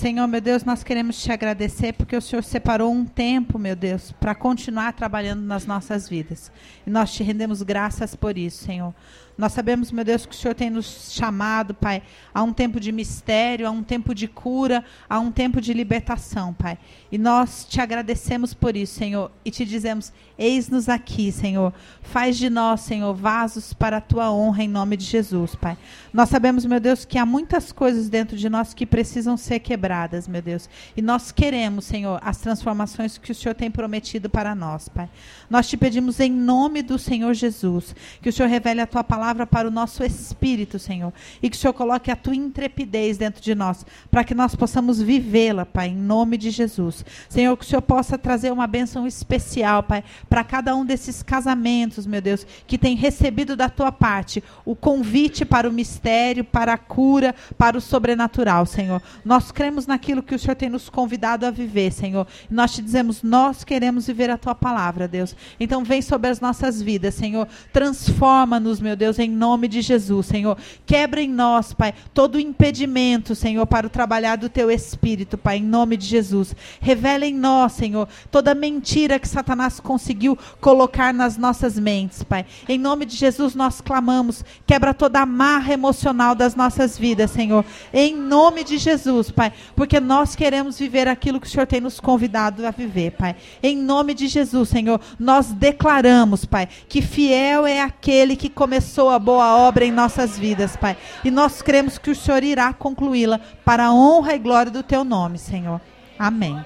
Senhor, meu Deus, nós queremos te agradecer porque o Senhor separou um tempo, meu Deus, para continuar trabalhando nas nossas vidas. E nós te rendemos graças por isso, Senhor. Nós sabemos, meu Deus, que o Senhor tem nos chamado, Pai, a um tempo de mistério, a um tempo de cura, a um tempo de libertação, Pai. E nós te agradecemos por isso, Senhor, e te dizemos: eis-nos aqui, Senhor. Faz de nós, Senhor, vasos para a tua honra em nome de Jesus, Pai. Nós sabemos, meu Deus, que há muitas coisas dentro de nós que precisam ser quebradas, meu Deus. E nós queremos, Senhor, as transformações que o Senhor tem prometido para nós, Pai. Nós te pedimos em nome do Senhor Jesus, que o Senhor revele a tua palavra para o nosso espírito, Senhor, e que o Senhor coloque a tua intrepidez dentro de nós, para que nós possamos vivê-la, Pai, em nome de Jesus. Senhor, que o Senhor possa trazer uma bênção especial, Pai, para cada um desses casamentos, meu Deus, que tem recebido da tua parte o convite para o mistério, para a cura, para o sobrenatural, Senhor. Nós cremos naquilo que o Senhor tem nos convidado a viver, Senhor. Nós te dizemos, nós queremos viver a tua palavra, Deus. Então vem sobre as nossas vidas, Senhor. Transforma-nos, meu Deus, em nome de Jesus, Senhor. Quebra em nós, Pai, todo impedimento, Senhor, para o trabalhar do teu espírito, Pai, em nome de Jesus. Revela em nós, Senhor, toda mentira que Satanás conseguiu colocar nas nossas mentes, Pai. Em nome de Jesus nós clamamos, quebra toda a marra emocional das nossas vidas, Senhor. Em nome de Jesus, Pai, porque nós queremos viver aquilo que o Senhor tem nos convidado a viver, Pai. Em nome de Jesus, Senhor, nós declaramos, Pai, que fiel é aquele que começou a boa obra em nossas vidas, Pai. E nós cremos que o Senhor irá concluí-la para a honra e glória do teu nome, Senhor. Amém.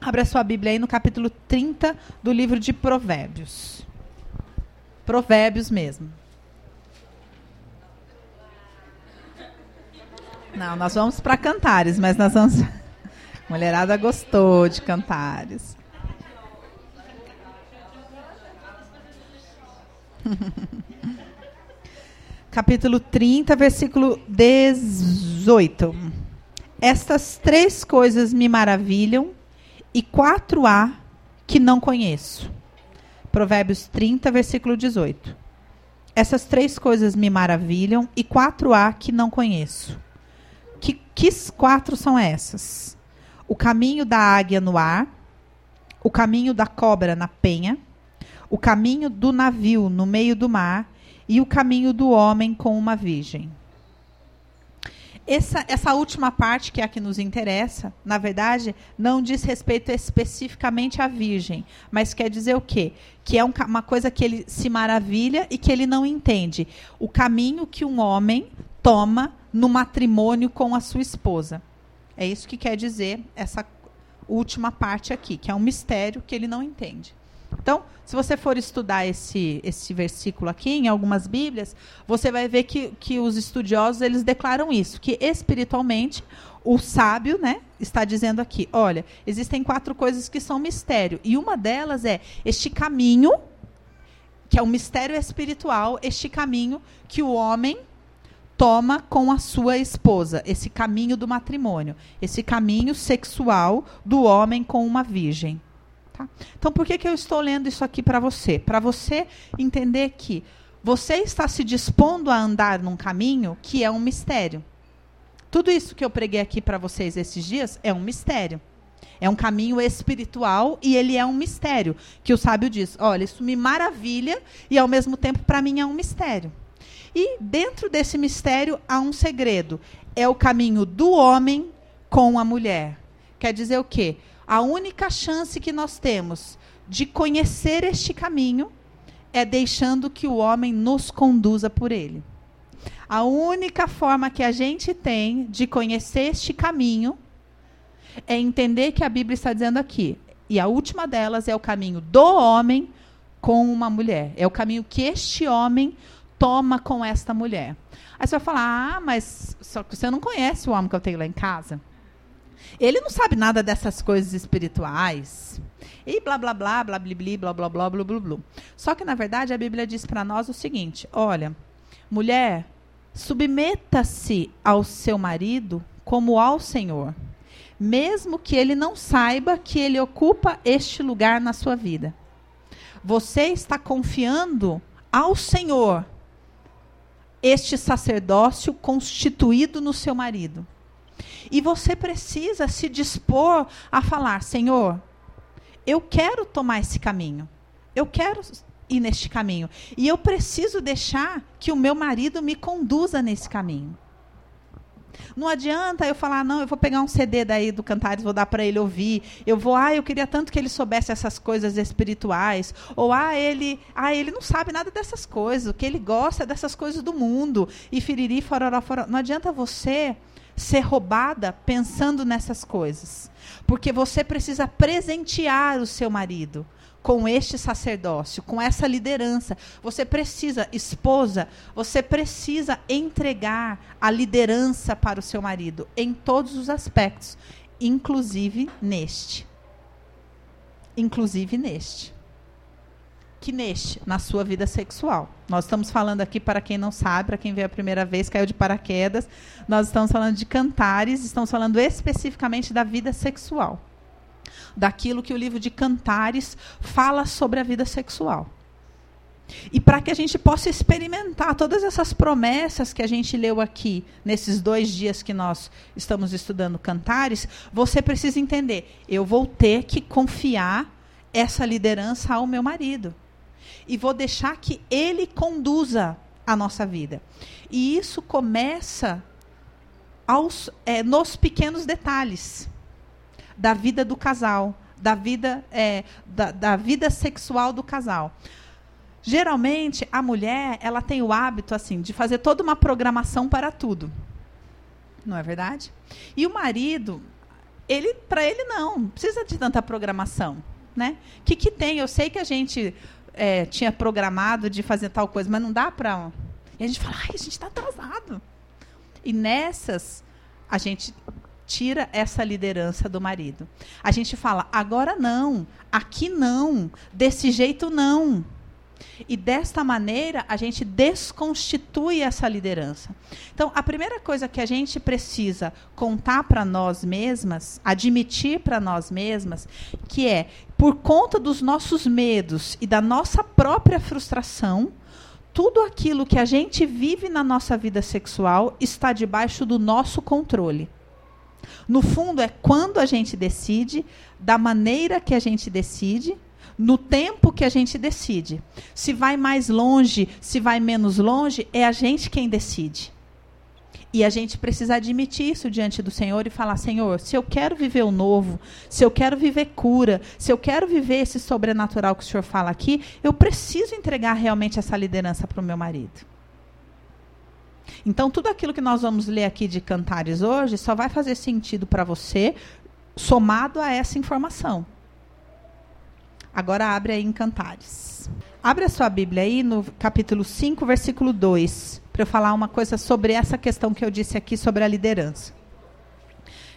Abra sua Bíblia aí no capítulo 30 do livro de Provérbios. Provérbios mesmo. Não, nós vamos para Cantares, mas nós vamos. Mulherada gostou de Cantares. Capítulo 30, versículo 18. Estas três coisas me maravilham e quatro há que não conheço. Provérbios 30, versículo 18. Essas três coisas me maravilham e quatro há que não conheço. Que, quatro são essas? O caminho da águia no ar, o caminho da cobra na penha, o caminho do navio no meio do mar e o caminho do homem com uma virgem. Essa, essa última parte, que é a que nos interessa, na verdade, não diz respeito especificamente à virgem, mas quer dizer o quê? Que é um, uma coisa que ele se maravilha e que ele não entende. O caminho que um homem toma no matrimônio com a sua esposa. É isso que quer dizer essa última parte aqui, que é um mistério que ele não entende. Então, se você for estudar esse, esse versículo aqui em algumas Bíblias, você vai ver que, que os estudiosos eles declaram isso, que espiritualmente o sábio, né, está dizendo aqui, olha, existem quatro coisas que são mistério e uma delas é este caminho que é um mistério espiritual, este caminho que o homem toma com a sua esposa, esse caminho do matrimônio, esse caminho sexual do homem com uma virgem. Tá? Então, por que, que eu estou lendo isso aqui para você? Para você entender que você está se dispondo a andar num caminho que é um mistério. Tudo isso que eu preguei aqui para vocês esses dias é um mistério. É um caminho espiritual e ele é um mistério. Que o sábio diz: olha, isso me maravilha e ao mesmo tempo para mim é um mistério. E dentro desse mistério há um segredo: é o caminho do homem com a mulher. Quer dizer o quê? A única chance que nós temos de conhecer este caminho é deixando que o homem nos conduza por ele. A única forma que a gente tem de conhecer este caminho é entender que a Bíblia está dizendo aqui. E a última delas é o caminho do homem com uma mulher. É o caminho que este homem toma com esta mulher. Aí você vai falar: ah, mas só que você não conhece o homem que eu tenho lá em casa. Ele não sabe nada dessas coisas espirituais. E blá blá blá, blá blá blá, blá blá blá blá blá. Só que na verdade a Bíblia diz para nós o seguinte: olha, mulher, submeta-se ao seu marido como ao Senhor, mesmo que ele não saiba que ele ocupa este lugar na sua vida. Você está confiando ao Senhor este sacerdócio constituído no seu marido. E você precisa se dispor a falar: Senhor, eu quero tomar esse caminho. Eu quero ir neste caminho. E eu preciso deixar que o meu marido me conduza nesse caminho. Não adianta eu falar, não, eu vou pegar um CD daí do Cantares, vou dar para ele ouvir. Eu vou, ah, eu queria tanto que ele soubesse essas coisas espirituais. Ou, ah, ele, ah, ele não sabe nada dessas coisas. O que ele gosta é dessas coisas do mundo. E firiri, fororó, fororó. Não adianta você ser roubada pensando nessas coisas. Porque você precisa presentear o seu marido com este sacerdócio, com essa liderança. Você precisa, esposa, você precisa entregar a liderança para o seu marido em todos os aspectos, inclusive neste. Inclusive neste. Que neste, na sua vida sexual. Nós estamos falando aqui, para quem não sabe, para quem veio a primeira vez, caiu de paraquedas, nós estamos falando de cantares, estamos falando especificamente da vida sexual daquilo que o livro de Cantares fala sobre a vida sexual. E para que a gente possa experimentar todas essas promessas que a gente leu aqui, nesses dois dias que nós estamos estudando Cantares, você precisa entender: eu vou ter que confiar essa liderança ao meu marido. E vou deixar que ele conduza a nossa vida. E isso começa aos, é, nos pequenos detalhes da vida do casal, da vida, é, da, da vida sexual do casal. Geralmente, a mulher ela tem o hábito assim de fazer toda uma programação para tudo. Não é verdade? E o marido, ele para ele não, não precisa de tanta programação. Né? Que, que tem? Eu sei que a gente é, tinha programado de fazer tal coisa, mas não dá para. E a gente fala, ai, a gente está atrasado. E nessas, a gente tira essa liderança do marido. A gente fala, agora não, aqui não, desse jeito não. E desta maneira a gente desconstitui essa liderança. Então, a primeira coisa que a gente precisa contar para nós mesmas, admitir para nós mesmas, que é por conta dos nossos medos e da nossa própria frustração, tudo aquilo que a gente vive na nossa vida sexual está debaixo do nosso controle. No fundo, é quando a gente decide, da maneira que a gente decide, no tempo que a gente decide. Se vai mais longe, se vai menos longe, é a gente quem decide. E a gente precisa admitir isso diante do Senhor e falar: Senhor, se eu quero viver o novo, se eu quero viver cura, se eu quero viver esse sobrenatural que o Senhor fala aqui, eu preciso entregar realmente essa liderança para o meu marido. Então, tudo aquilo que nós vamos ler aqui de Cantares hoje só vai fazer sentido para você somado a essa informação. Agora abre aí em Cantares. Abre a sua Bíblia aí no capítulo 5, versículo 2, para eu falar uma coisa sobre essa questão que eu disse aqui sobre a liderança.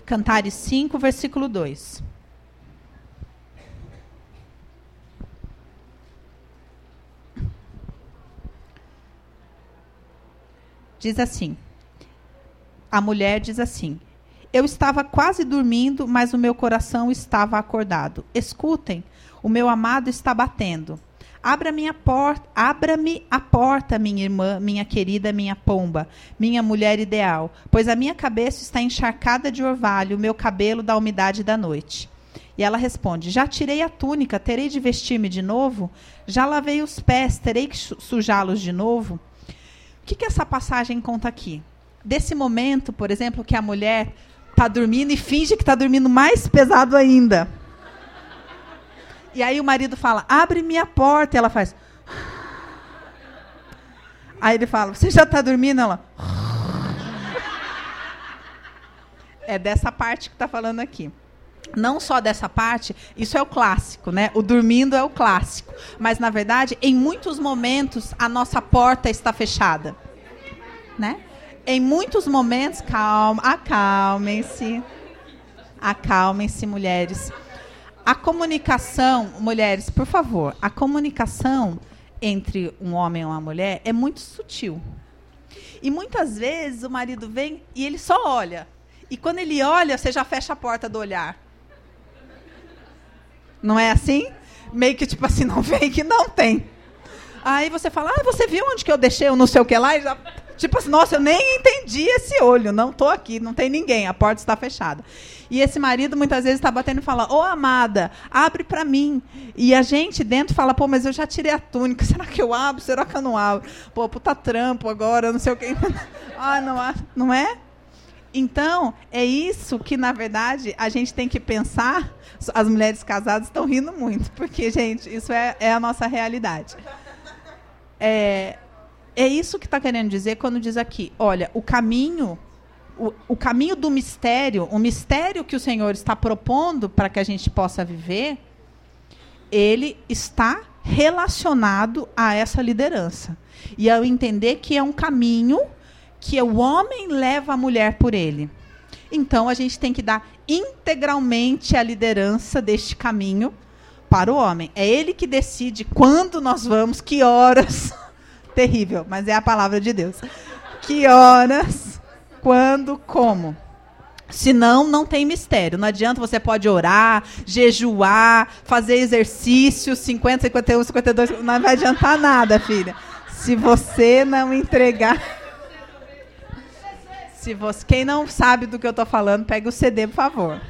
Cantares 5, versículo 2. Diz assim: a mulher diz assim: Eu estava quase dormindo, mas o meu coração estava acordado. Escutem, o meu amado está batendo. Abra minha porta, abra-me a porta, minha irmã, minha querida, minha pomba, minha mulher ideal, pois a minha cabeça está encharcada de orvalho, o meu cabelo da umidade da noite. E ela responde: Já tirei a túnica, terei de vestir-me de novo? Já lavei os pés, terei que sujá-los de novo? Que, que essa passagem conta aqui? Desse momento, por exemplo, que a mulher está dormindo e finge que está dormindo mais pesado ainda. E aí o marido fala: abre minha porta. E ela faz. Aí ele fala: você já está dormindo? Ela. É dessa parte que está falando aqui não só dessa parte, isso é o clássico, né? O dormindo é o clássico. Mas, na verdade, em muitos momentos, a nossa porta está fechada. Né? Em muitos momentos, calma, acalmem-se. Acalmem-se, mulheres. A comunicação, mulheres, por favor, a comunicação entre um homem e uma mulher é muito sutil. E muitas vezes o marido vem e ele só olha. E quando ele olha, você já fecha a porta do olhar. Não é assim? Meio que tipo assim, não vem que não tem. Aí você fala, ah, você viu onde que eu deixei o não sei o que lá? E já Tipo assim, nossa, eu nem entendi esse olho, não tô aqui, não tem ninguém, a porta está fechada. E esse marido muitas vezes está batendo e fala: Ô amada, abre para mim. E a gente dentro fala: pô, mas eu já tirei a túnica, será que eu abro? Será que eu não abro? Pô, puta trampo agora, não sei o que. ah, não, não é? Então, é isso que, na verdade, a gente tem que pensar. As mulheres casadas estão rindo muito, porque, gente, isso é, é a nossa realidade. É, é isso que está querendo dizer quando diz aqui: olha, o caminho o, o caminho do mistério, o mistério que o Senhor está propondo para que a gente possa viver, ele está relacionado a essa liderança. E ao entender que é um caminho que o homem leva a mulher por ele. Então a gente tem que dar integralmente a liderança deste caminho para o homem. É ele que decide quando nós vamos, que horas. Terrível, mas é a palavra de Deus. Que horas quando, como. Senão, não tem mistério. Não adianta, você pode orar, jejuar, fazer exercício, 50, 51, 52, não vai adiantar nada, filha. Se você não entregar. Se você, quem não sabe do que eu estou falando, pega o CD, por favor.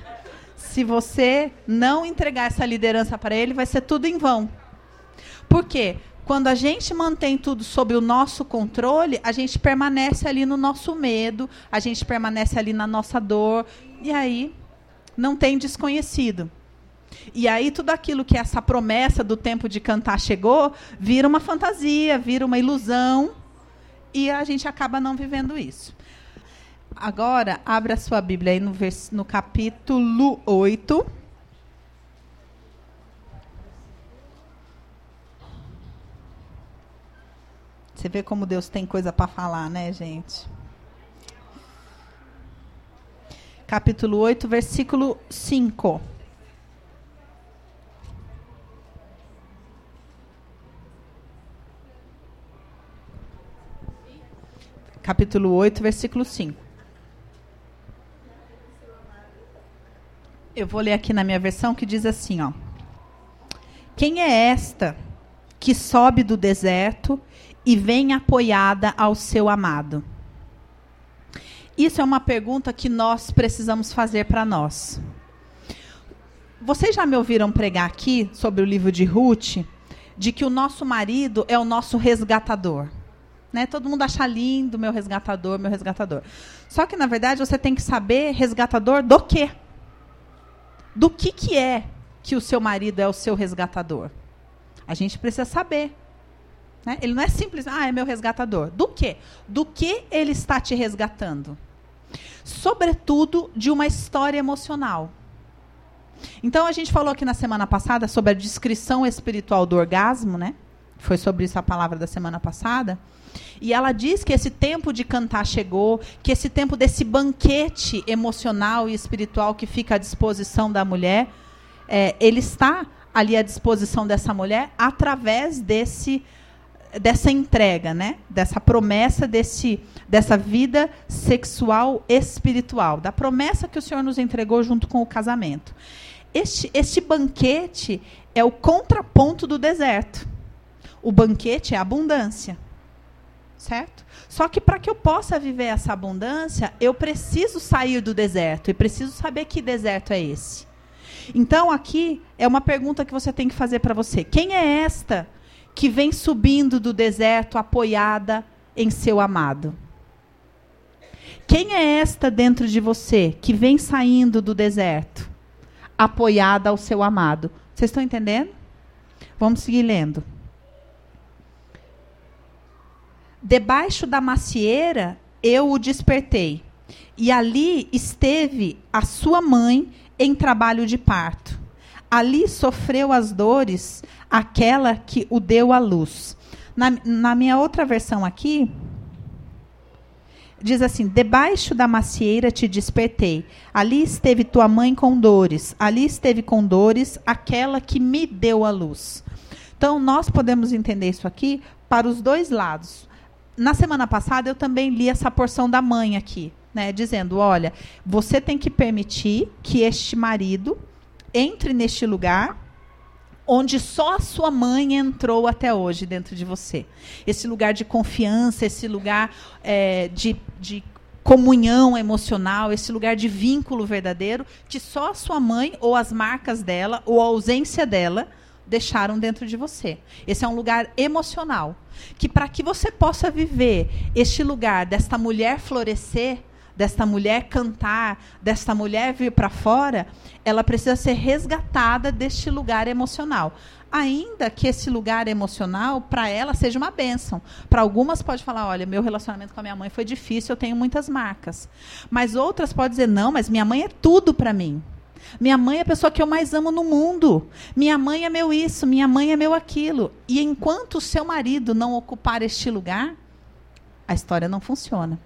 Se você não entregar essa liderança para ele, vai ser tudo em vão. Por quê? Quando a gente mantém tudo sob o nosso controle, a gente permanece ali no nosso medo, a gente permanece ali na nossa dor, e aí não tem desconhecido. E aí tudo aquilo que essa promessa do tempo de cantar chegou, vira uma fantasia, vira uma ilusão, e a gente acaba não vivendo isso. Agora, abra sua Bíblia aí no, no capítulo 8. Você vê como Deus tem coisa para falar, né, gente? Capítulo 8, versículo 5. Capítulo 8, versículo 5. Eu vou ler aqui na minha versão que diz assim, ó. Quem é esta que sobe do deserto e vem apoiada ao seu amado? Isso é uma pergunta que nós precisamos fazer para nós. Vocês já me ouviram pregar aqui sobre o livro de Ruth, de que o nosso marido é o nosso resgatador. Né? Todo mundo acha lindo meu resgatador, meu resgatador. Só que, na verdade, você tem que saber resgatador do quê? Do que, que é que o seu marido é o seu resgatador? A gente precisa saber. Né? Ele não é simples, ah, é meu resgatador. Do quê? Do que ele está te resgatando? Sobretudo de uma história emocional. Então a gente falou aqui na semana passada sobre a descrição espiritual do orgasmo, né? Foi sobre isso a palavra da semana passada. E ela diz que esse tempo de cantar chegou, que esse tempo desse banquete emocional e espiritual que fica à disposição da mulher, é, ele está ali à disposição dessa mulher através desse dessa entrega, né? Dessa promessa desse dessa vida sexual espiritual, da promessa que o Senhor nos entregou junto com o casamento. Este este banquete é o contraponto do deserto. O banquete é abundância. Certo? Só que para que eu possa viver essa abundância, eu preciso sair do deserto e preciso saber que deserto é esse. Então aqui é uma pergunta que você tem que fazer para você. Quem é esta que vem subindo do deserto apoiada em seu amado? Quem é esta dentro de você que vem saindo do deserto apoiada ao seu amado? Vocês estão entendendo? Vamos seguir lendo. Debaixo da macieira eu o despertei, e ali esteve a sua mãe em trabalho de parto. Ali sofreu as dores aquela que o deu à luz. Na, na minha outra versão aqui, diz assim: Debaixo da macieira te despertei. Ali esteve tua mãe com dores. Ali esteve com dores aquela que me deu a luz. Então, nós podemos entender isso aqui para os dois lados. Na semana passada, eu também li essa porção da mãe aqui, né, dizendo: olha, você tem que permitir que este marido entre neste lugar onde só a sua mãe entrou até hoje dentro de você. Esse lugar de confiança, esse lugar é, de, de comunhão emocional, esse lugar de vínculo verdadeiro que só a sua mãe ou as marcas dela ou a ausência dela deixaram dentro de você. Esse é um lugar emocional que para que você possa viver este lugar desta mulher florescer, desta mulher cantar, desta mulher vir para fora, ela precisa ser resgatada deste lugar emocional. Ainda que esse lugar emocional, para ela, seja uma bênção. Para algumas pode falar, olha, meu relacionamento com a minha mãe foi difícil, eu tenho muitas marcas. Mas outras podem dizer, não, mas minha mãe é tudo para mim. Minha mãe é a pessoa que eu mais amo no mundo. Minha mãe é meu isso, minha mãe é meu aquilo. E enquanto o seu marido não ocupar este lugar, a história não funciona.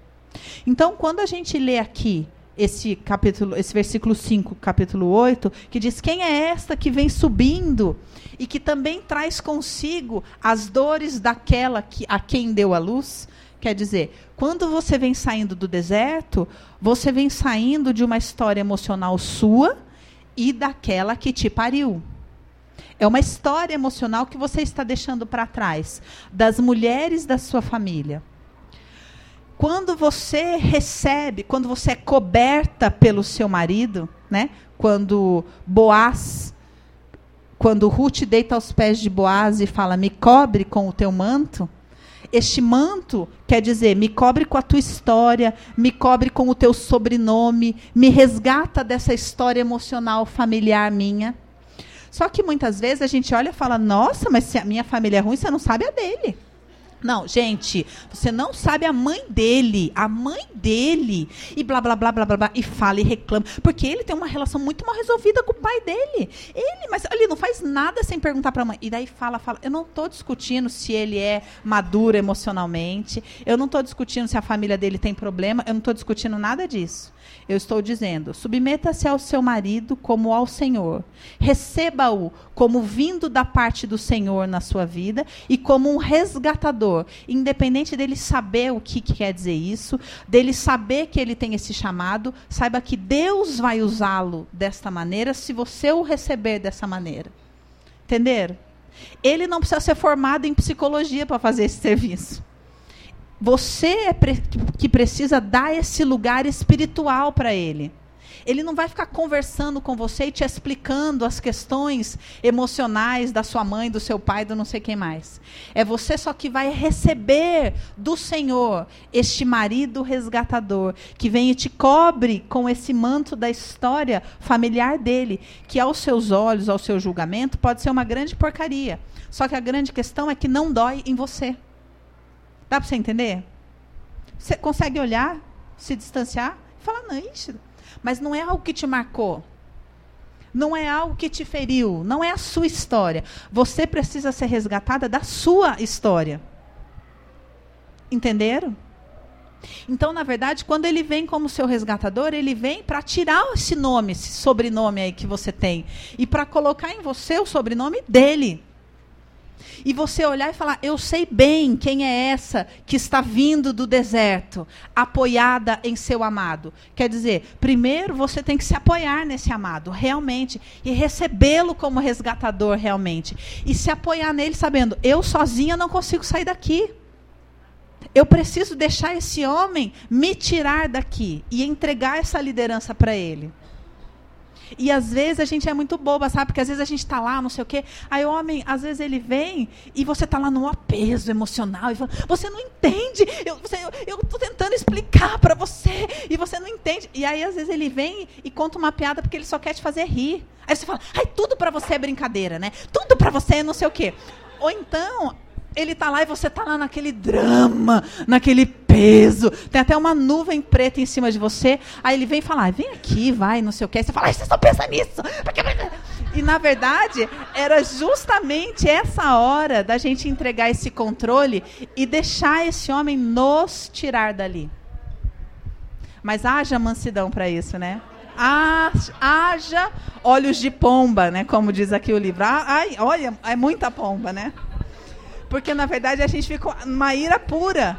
Então, quando a gente lê aqui esse capítulo, esse versículo 5, capítulo 8, que diz: "Quem é esta que vem subindo e que também traz consigo as dores daquela que, a quem deu a luz?" Quer dizer, quando você vem saindo do deserto, você vem saindo de uma história emocional sua e daquela que te pariu. É uma história emocional que você está deixando para trás, das mulheres da sua família. Quando você recebe, quando você é coberta pelo seu marido, né? Quando Boaz, quando Ruth deita aos pés de Boaz e fala: "Me cobre com o teu manto", este manto quer dizer, me cobre com a tua história, me cobre com o teu sobrenome, me resgata dessa história emocional familiar minha. Só que muitas vezes a gente olha e fala: "Nossa, mas se a minha família é ruim, você não sabe a dele". Não, gente, você não sabe a mãe dele, a mãe dele, e blá, blá, blá, blá, blá, blá, e fala e reclama, porque ele tem uma relação muito mal resolvida com o pai dele. Ele, mas ele não faz nada sem perguntar para a mãe. E daí fala, fala, eu não estou discutindo se ele é maduro emocionalmente, eu não estou discutindo se a família dele tem problema, eu não estou discutindo nada disso. Eu estou dizendo: submeta-se ao seu marido como ao Senhor. Receba-o como vindo da parte do Senhor na sua vida e como um resgatador, independente dele saber o que, que quer dizer isso, dele saber que ele tem esse chamado, saiba que Deus vai usá-lo desta maneira se você o receber dessa maneira. Entenderam? Ele não precisa ser formado em psicologia para fazer esse serviço. Você é pre que precisa dar esse lugar espiritual para ele. Ele não vai ficar conversando com você e te explicando as questões emocionais da sua mãe, do seu pai, do não sei quem mais. É você só que vai receber do Senhor este marido resgatador que vem e te cobre com esse manto da história familiar dele, que aos seus olhos, ao seu julgamento, pode ser uma grande porcaria. Só que a grande questão é que não dói em você. Dá para você entender? Você consegue olhar, se distanciar e falar, não, isso. Mas não é algo que te marcou. Não é algo que te feriu. Não é a sua história. Você precisa ser resgatada da sua história. Entenderam? Então, na verdade, quando ele vem como seu resgatador, ele vem para tirar esse nome, esse sobrenome aí que você tem, e para colocar em você o sobrenome dele. E você olhar e falar: Eu sei bem quem é essa que está vindo do deserto, apoiada em seu amado. Quer dizer, primeiro você tem que se apoiar nesse amado, realmente, e recebê-lo como resgatador, realmente. E se apoiar nele, sabendo: Eu sozinha não consigo sair daqui. Eu preciso deixar esse homem me tirar daqui e entregar essa liderança para ele. E às vezes a gente é muito boba, sabe? Porque às vezes a gente está lá, não sei o quê. Aí o homem, às vezes ele vem e você está lá no apeso emocional e fala, você não entende. Eu estou tentando explicar para você e você não entende. E aí às vezes ele vem e conta uma piada porque ele só quer te fazer rir. Aí você fala, ai, tudo para você é brincadeira, né? Tudo para você é não sei o quê. Ou então, ele tá lá e você tá lá naquele drama, naquele peso. Tem até uma nuvem preta em cima de você. Aí ele vem falar, vem aqui, vai, não sei o quê. Aí você fala, você só pensa nisso. E na verdade, era justamente essa hora da gente entregar esse controle e deixar esse homem nos tirar dali. Mas haja mansidão para isso, né? Haja olhos de pomba, né? Como diz aqui o livro. Ai, olha, é muita pomba, né? Porque, na verdade, a gente fica numa ira pura.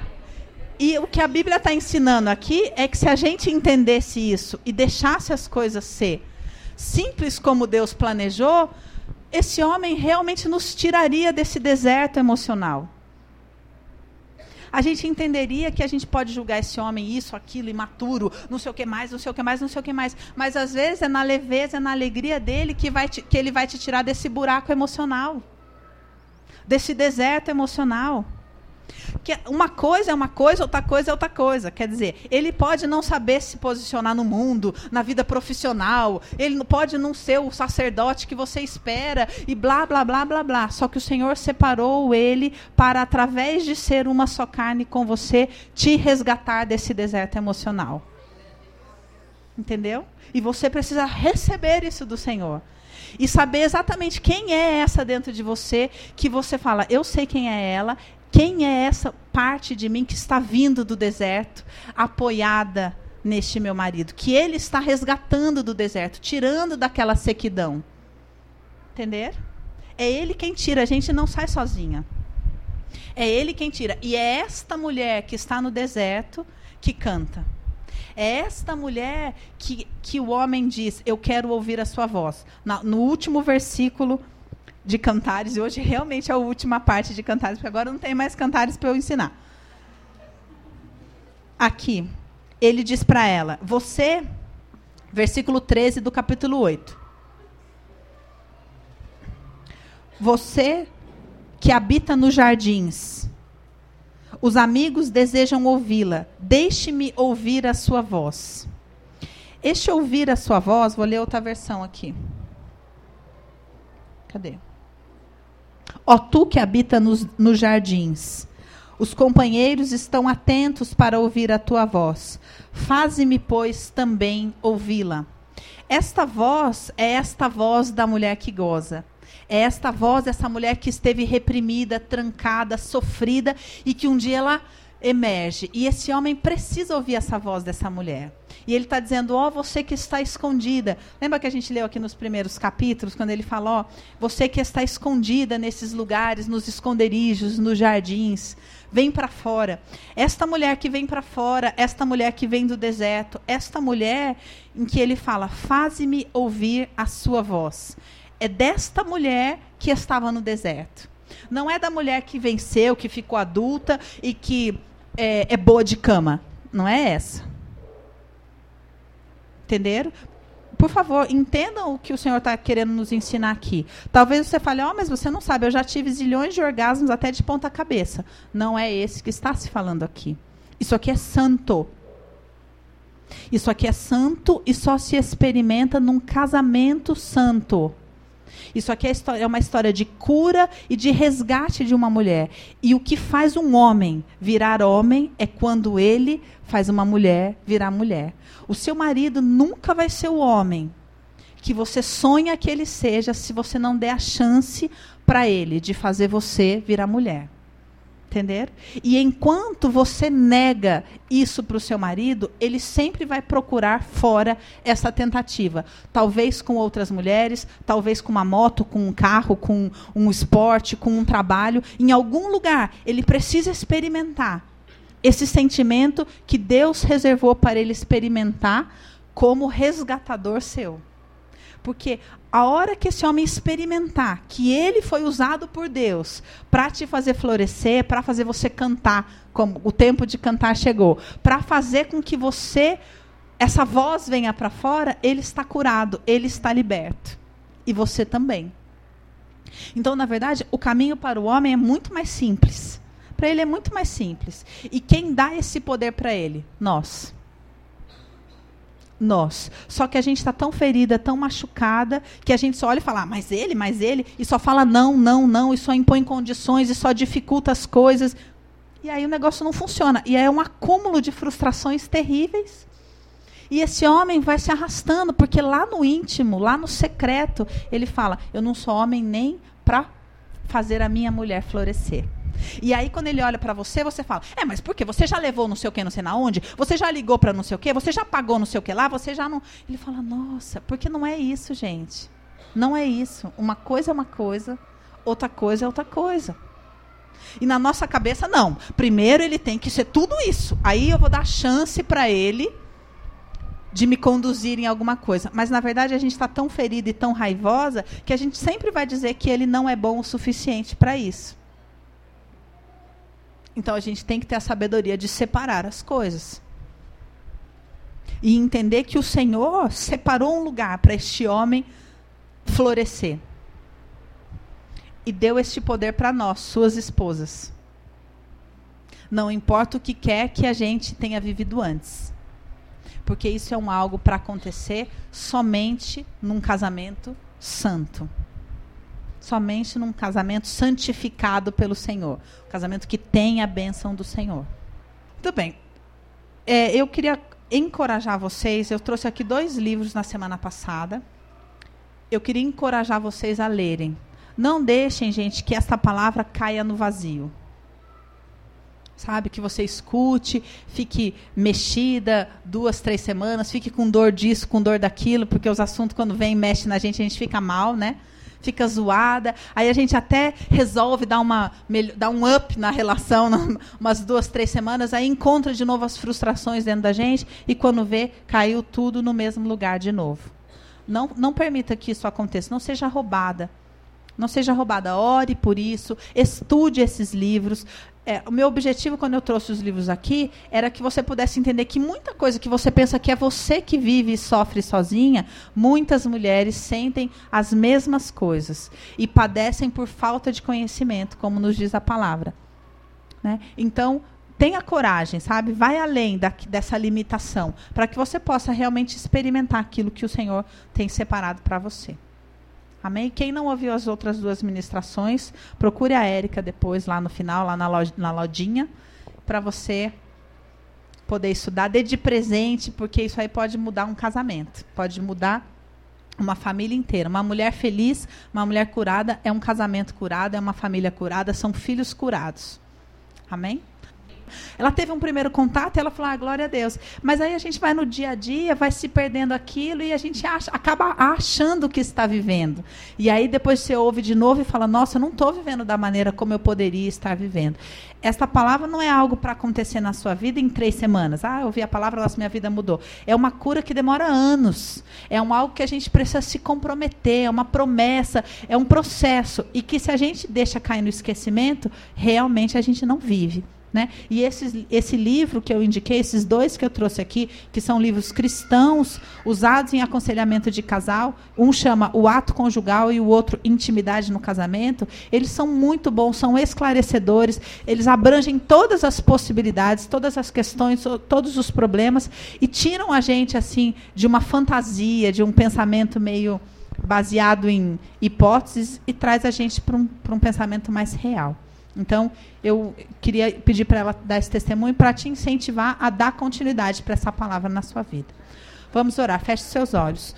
E o que a Bíblia está ensinando aqui é que se a gente entendesse isso e deixasse as coisas ser simples como Deus planejou, esse homem realmente nos tiraria desse deserto emocional. A gente entenderia que a gente pode julgar esse homem isso, aquilo, imaturo, não sei o que mais, não sei o que mais, não sei o que mais. Mas às vezes é na leveza, é na alegria dele que, vai te, que ele vai te tirar desse buraco emocional, desse deserto emocional. Que uma coisa é uma coisa, outra coisa é outra coisa. Quer dizer, ele pode não saber se posicionar no mundo, na vida profissional, ele pode não ser o sacerdote que você espera e blá, blá, blá, blá, blá. Só que o Senhor separou ele para, através de ser uma só carne com você, te resgatar desse deserto emocional. Entendeu? E você precisa receber isso do Senhor e saber exatamente quem é essa dentro de você, que você fala, eu sei quem é ela, quem é essa parte de mim que está vindo do deserto, apoiada neste meu marido? Que ele está resgatando do deserto, tirando daquela sequidão. Entender? É ele quem tira, a gente não sai sozinha. É ele quem tira. E é esta mulher que está no deserto que canta. É esta mulher que, que o homem diz: Eu quero ouvir a sua voz. Na, no último versículo de cantares, e hoje realmente é a última parte de cantares, porque agora não tem mais cantares para eu ensinar. Aqui, ele diz para ela: Você, versículo 13 do capítulo 8. Você que habita nos jardins, os amigos desejam ouvi-la, deixe-me ouvir a sua voz. Este ouvir a sua voz, vou ler outra versão aqui. Cadê? Ó tu que habita nos, nos jardins, os companheiros estão atentos para ouvir a tua voz. Faze-me, pois, também ouvi-la. Esta voz é esta voz da mulher que goza. É esta voz dessa mulher que esteve reprimida, trancada, sofrida e que um dia ela emerge. E esse homem precisa ouvir essa voz dessa mulher. E ele está dizendo, ó, oh, você que está escondida. Lembra que a gente leu aqui nos primeiros capítulos, quando ele falou, ó, oh, você que está escondida nesses lugares, nos esconderijos, nos jardins, vem para fora. Esta mulher que vem para fora, esta mulher que vem do deserto, esta mulher em que ele fala, faze-me ouvir a sua voz. É desta mulher que estava no deserto. Não é da mulher que venceu, que ficou adulta e que é, é boa de cama. Não é essa. Entenderam? Por favor, entendam o que o Senhor está querendo nos ensinar aqui. Talvez você fale, oh, mas você não sabe, eu já tive zilhões de orgasmos até de ponta cabeça. Não é esse que está se falando aqui. Isso aqui é santo. Isso aqui é santo e só se experimenta num casamento santo. Isso aqui é, é uma história de cura e de resgate de uma mulher. E o que faz um homem virar homem é quando ele faz uma mulher virar mulher. O seu marido nunca vai ser o homem que você sonha que ele seja se você não der a chance para ele de fazer você virar mulher entender? E enquanto você nega isso para o seu marido, ele sempre vai procurar fora essa tentativa. Talvez com outras mulheres, talvez com uma moto, com um carro, com um esporte, com um trabalho. Em algum lugar, ele precisa experimentar esse sentimento que Deus reservou para ele experimentar como resgatador seu. Porque a hora que esse homem experimentar que ele foi usado por Deus para te fazer florescer, para fazer você cantar, como o tempo de cantar chegou, para fazer com que você essa voz venha para fora, ele está curado, ele está liberto. E você também. Então, na verdade, o caminho para o homem é muito mais simples. Para ele é muito mais simples. E quem dá esse poder para ele? Nós nós. Só que a gente está tão ferida, tão machucada, que a gente só olha e fala, ah, mas ele, mas ele, e só fala não, não, não, e só impõe condições, e só dificulta as coisas. E aí o negócio não funciona. E é um acúmulo de frustrações terríveis. E esse homem vai se arrastando, porque lá no íntimo, lá no secreto, ele fala: Eu não sou homem nem para fazer a minha mulher florescer. E aí, quando ele olha para você, você fala: É, mas por quê? Você já levou não sei o que, não sei na onde? Você já ligou para não sei o que? Você já pagou não sei o que lá? Você já não. Ele fala: Nossa, porque não é isso, gente. Não é isso. Uma coisa é uma coisa, outra coisa é outra coisa. E na nossa cabeça, não. Primeiro ele tem que ser tudo isso. Aí eu vou dar chance para ele de me conduzir em alguma coisa. Mas, na verdade, a gente está tão ferida e tão raivosa que a gente sempre vai dizer que ele não é bom o suficiente para isso. Então, a gente tem que ter a sabedoria de separar as coisas. E entender que o Senhor separou um lugar para este homem florescer. E deu este poder para nós, suas esposas. Não importa o que quer que a gente tenha vivido antes. Porque isso é um algo para acontecer somente num casamento santo. Somente num casamento santificado pelo Senhor. Um casamento que tem a bênção do Senhor. Muito bem. É, eu queria encorajar vocês. Eu trouxe aqui dois livros na semana passada. Eu queria encorajar vocês a lerem. Não deixem, gente, que esta palavra caia no vazio sabe? Que você escute, fique mexida duas, três semanas, fique com dor disso, com dor daquilo, porque os assuntos, quando vem mexe na gente, a gente fica mal, né? Fica zoada. Aí a gente até resolve dar, uma, dar um up na relação, umas duas, três semanas, aí encontra de novo as frustrações dentro da gente, e quando vê, caiu tudo no mesmo lugar de novo. Não, não permita que isso aconteça, não seja roubada. Não seja roubada. Ore por isso, estude esses livros, é, o meu objetivo quando eu trouxe os livros aqui era que você pudesse entender que muita coisa que você pensa que é você que vive e sofre sozinha, muitas mulheres sentem as mesmas coisas e padecem por falta de conhecimento, como nos diz a palavra. Né? Então, tenha coragem, sabe? Vai além da, dessa limitação, para que você possa realmente experimentar aquilo que o Senhor tem separado para você. Amém? Quem não ouviu as outras duas ministrações, procure a Érica depois, lá no final, lá na, loj na lojinha, para você poder estudar. Dê de presente, porque isso aí pode mudar um casamento. Pode mudar uma família inteira. Uma mulher feliz, uma mulher curada, é um casamento curado, é uma família curada, são filhos curados. Amém? Ela teve um primeiro contato e ela falou, ah, glória a Deus. Mas aí a gente vai no dia a dia, vai se perdendo aquilo e a gente acha, acaba achando que está vivendo. E aí depois você ouve de novo e fala, nossa, eu não estou vivendo da maneira como eu poderia estar vivendo. Esta palavra não é algo para acontecer na sua vida em três semanas. Ah, eu ouvi a palavra, nossa, minha vida mudou. É uma cura que demora anos. É um algo que a gente precisa se comprometer, é uma promessa, é um processo. E que se a gente deixa cair no esquecimento, realmente a gente não vive. Né? E esses, esse livro que eu indiquei, esses dois que eu trouxe aqui, que são livros cristãos usados em aconselhamento de casal, um chama O Ato Conjugal e o outro Intimidade no Casamento, eles são muito bons, são esclarecedores, eles abrangem todas as possibilidades, todas as questões, todos os problemas e tiram a gente assim de uma fantasia, de um pensamento meio baseado em hipóteses e traz a gente para um, um pensamento mais real. Então, eu queria pedir para ela dar esse testemunho para te incentivar a dar continuidade para essa palavra na sua vida. Vamos orar, feche seus olhos.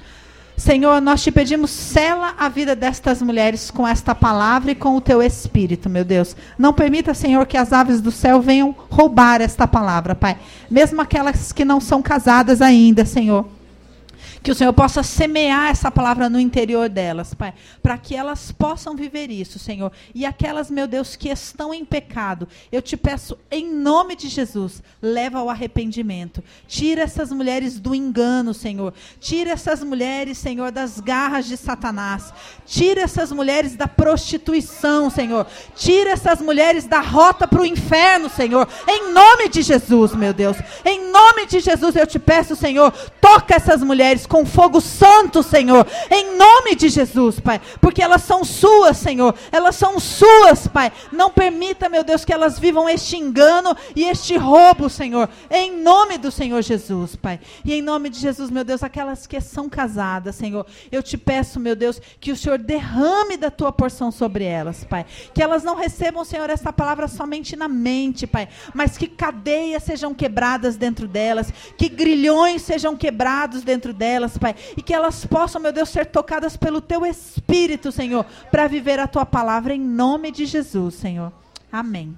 Senhor, nós te pedimos, sela a vida destas mulheres com esta palavra e com o teu espírito, meu Deus. Não permita, Senhor, que as aves do céu venham roubar esta palavra, Pai. Mesmo aquelas que não são casadas ainda, Senhor. Que o Senhor possa semear essa palavra no interior delas, Pai, para que elas possam viver isso, Senhor. E aquelas, meu Deus, que estão em pecado, eu te peço, em nome de Jesus, leva ao arrependimento. Tira essas mulheres do engano, Senhor. Tira essas mulheres, Senhor, das garras de Satanás. Tira essas mulheres da prostituição, Senhor. Tira essas mulheres da rota para o inferno, Senhor. Em nome de Jesus, meu Deus. Em nome de Jesus, eu te peço, Senhor, toca essas mulheres com com fogo santo, Senhor, em nome de Jesus, Pai, porque elas são suas, Senhor, elas são suas, Pai. Não permita, meu Deus, que elas vivam este engano e este roubo, Senhor, em nome do Senhor Jesus, Pai. E em nome de Jesus, meu Deus, aquelas que são casadas, Senhor, eu te peço, meu Deus, que o Senhor derrame da tua porção sobre elas, Pai. Que elas não recebam, Senhor, esta palavra somente na mente, Pai, mas que cadeias sejam quebradas dentro delas, que grilhões sejam quebrados dentro delas Pai. E que elas possam, meu Deus, ser tocadas pelo Teu Espírito, Senhor, para viver a Tua palavra em nome de Jesus, Senhor. Amém.